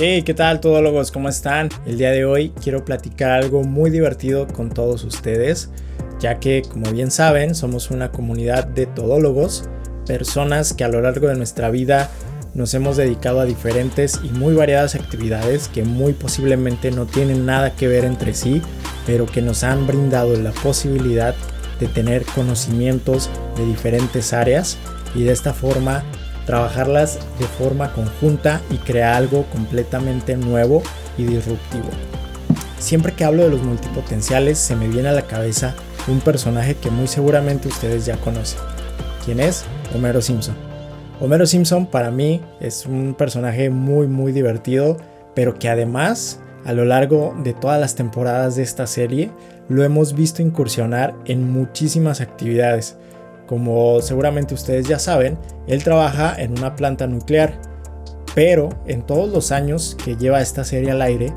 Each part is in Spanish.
Hey, ¿qué tal todólogos? ¿Cómo están? El día de hoy quiero platicar algo muy divertido con todos ustedes, ya que como bien saben somos una comunidad de todólogos, personas que a lo largo de nuestra vida nos hemos dedicado a diferentes y muy variadas actividades que muy posiblemente no tienen nada que ver entre sí, pero que nos han brindado la posibilidad de tener conocimientos de diferentes áreas y de esta forma trabajarlas de forma conjunta y crear algo completamente nuevo y disruptivo. Siempre que hablo de los multipotenciales se me viene a la cabeza un personaje que muy seguramente ustedes ya conocen. ¿Quién es? Homero Simpson. Homero Simpson para mí es un personaje muy muy divertido, pero que además a lo largo de todas las temporadas de esta serie lo hemos visto incursionar en muchísimas actividades como seguramente ustedes ya saben, él trabaja en una planta nuclear, pero en todos los años que lleva esta serie al aire,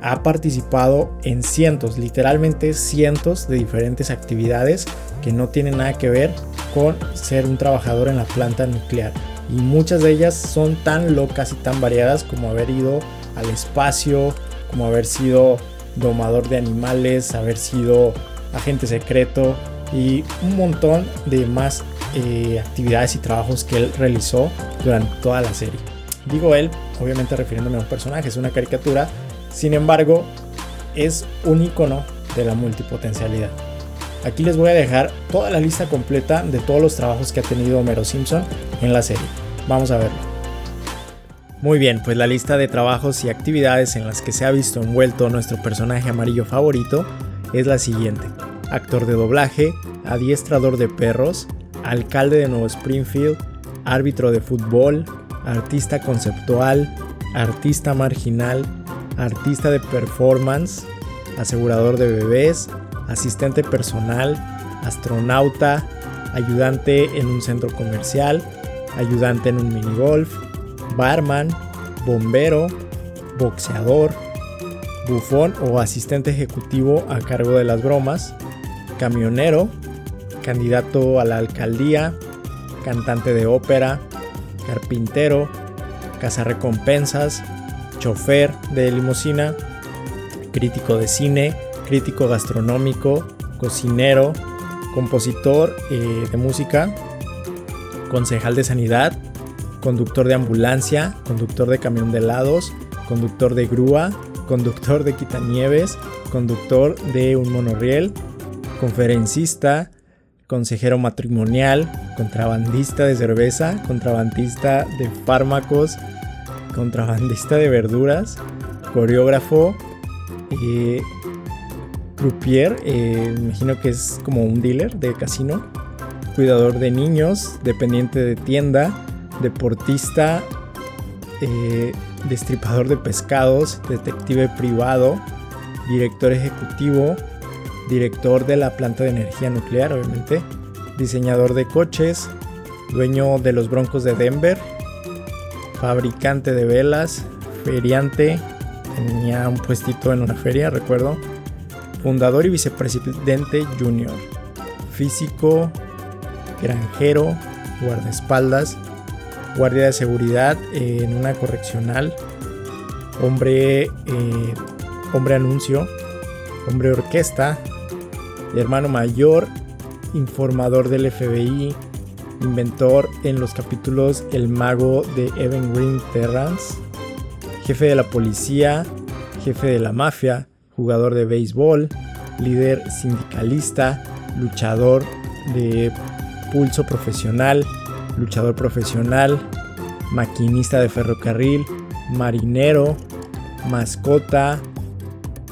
ha participado en cientos, literalmente cientos de diferentes actividades que no tienen nada que ver con ser un trabajador en la planta nuclear. Y muchas de ellas son tan locas y tan variadas como haber ido al espacio, como haber sido domador de animales, haber sido agente secreto, y un montón de más eh, actividades y trabajos que él realizó durante toda la serie. Digo él, obviamente refiriéndome a un personaje, es una caricatura, sin embargo, es un icono de la multipotencialidad. Aquí les voy a dejar toda la lista completa de todos los trabajos que ha tenido Homero Simpson en la serie. Vamos a verlo. Muy bien, pues la lista de trabajos y actividades en las que se ha visto envuelto nuestro personaje amarillo favorito es la siguiente actor de doblaje, adiestrador de perros, alcalde de Nuevo Springfield, árbitro de fútbol, artista conceptual, artista marginal, artista de performance, asegurador de bebés, asistente personal, astronauta, ayudante en un centro comercial, ayudante en un minigolf, barman, bombero, boxeador, bufón o asistente ejecutivo a cargo de las bromas, camionero, candidato a la alcaldía, cantante de ópera, carpintero, cazarrecompensas, chofer de limusina, crítico de cine, crítico gastronómico, cocinero, compositor eh, de música, concejal de sanidad, conductor de ambulancia, conductor de camión de helados, conductor de grúa, conductor de quitanieves, conductor de un monorriel, conferencista, consejero matrimonial, contrabandista de cerveza, contrabandista de fármacos, contrabandista de verduras, coreógrafo, eh, croupier, eh, imagino que es como un dealer de casino, cuidador de niños, dependiente de tienda, deportista, eh, destripador de pescados, detective privado, director ejecutivo, director de la planta de energía nuclear, obviamente, diseñador de coches, dueño de los Broncos de Denver, fabricante de velas, feriante, tenía un puestito en una feria, recuerdo, fundador y vicepresidente junior, físico, granjero, guardaespaldas, guardia de seguridad en una correccional, hombre, eh, hombre anuncio, hombre orquesta, hermano mayor, informador del FBI, inventor en los capítulos El mago de Evan Green Terrance, jefe de la policía, jefe de la mafia, jugador de béisbol, líder sindicalista, luchador de pulso profesional, luchador profesional, maquinista de ferrocarril, marinero, mascota,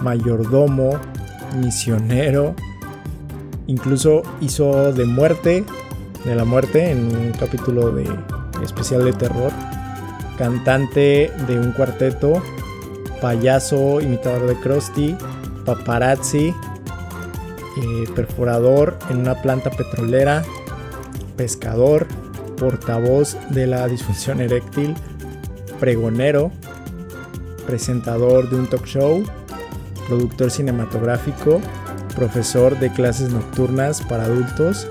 mayordomo, misionero, Incluso hizo de muerte, de la muerte, en un capítulo de especial de terror. Cantante de un cuarteto, payaso, imitador de Krusty, paparazzi, eh, perforador en una planta petrolera, pescador, portavoz de la disfunción eréctil, pregonero, presentador de un talk show, productor cinematográfico, profesor de clases nocturnas para adultos,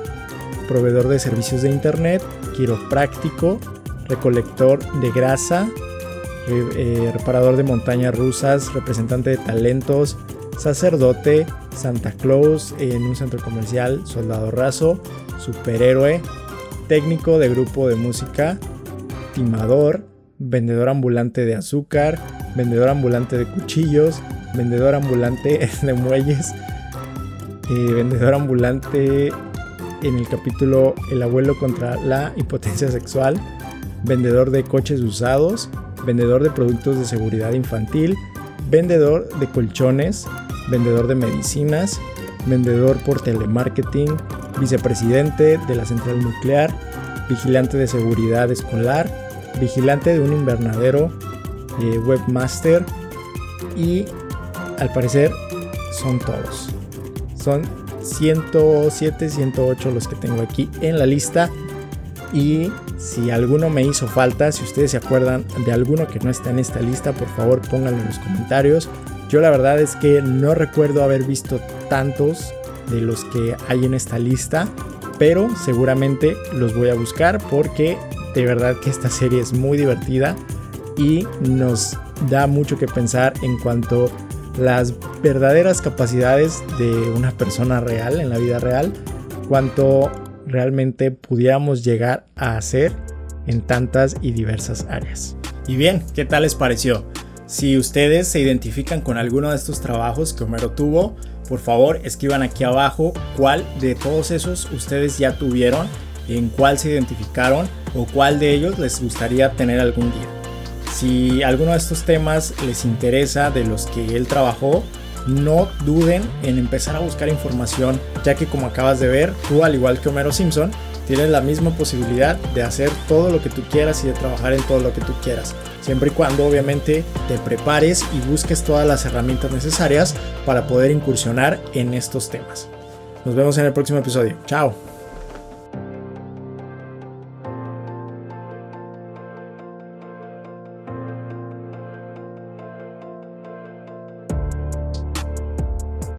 proveedor de servicios de internet, quiropráctico, recolector de grasa, eh, reparador de montañas rusas, representante de talentos, sacerdote, Santa Claus en un centro comercial, soldado raso, superhéroe, técnico de grupo de música, timador, vendedor ambulante de azúcar, vendedor ambulante de cuchillos, vendedor ambulante de muelles, eh, vendedor ambulante en el capítulo El abuelo contra la impotencia sexual, vendedor de coches usados, vendedor de productos de seguridad infantil, vendedor de colchones, vendedor de medicinas, vendedor por telemarketing, vicepresidente de la central nuclear, vigilante de seguridad escolar, vigilante de un invernadero, eh, webmaster y al parecer son todos. Son 107, 108 los que tengo aquí en la lista. Y si alguno me hizo falta, si ustedes se acuerdan de alguno que no está en esta lista, por favor pónganlo en los comentarios. Yo la verdad es que no recuerdo haber visto tantos de los que hay en esta lista, pero seguramente los voy a buscar porque de verdad que esta serie es muy divertida y nos da mucho que pensar en cuanto a las verdaderas capacidades de una persona real en la vida real, cuanto realmente pudiéramos llegar a hacer en tantas y diversas áreas. Y bien, ¿qué tal les pareció? Si ustedes se identifican con alguno de estos trabajos que Homero tuvo, por favor escriban aquí abajo cuál de todos esos ustedes ya tuvieron, en cuál se identificaron o cuál de ellos les gustaría tener algún día. Si alguno de estos temas les interesa de los que él trabajó, no duden en empezar a buscar información, ya que como acabas de ver, tú al igual que Homero Simpson, tienes la misma posibilidad de hacer todo lo que tú quieras y de trabajar en todo lo que tú quieras siempre y cuando obviamente te prepares y busques todas las herramientas necesarias para poder incursionar en estos temas. Nos vemos en el próximo episodio. Chao.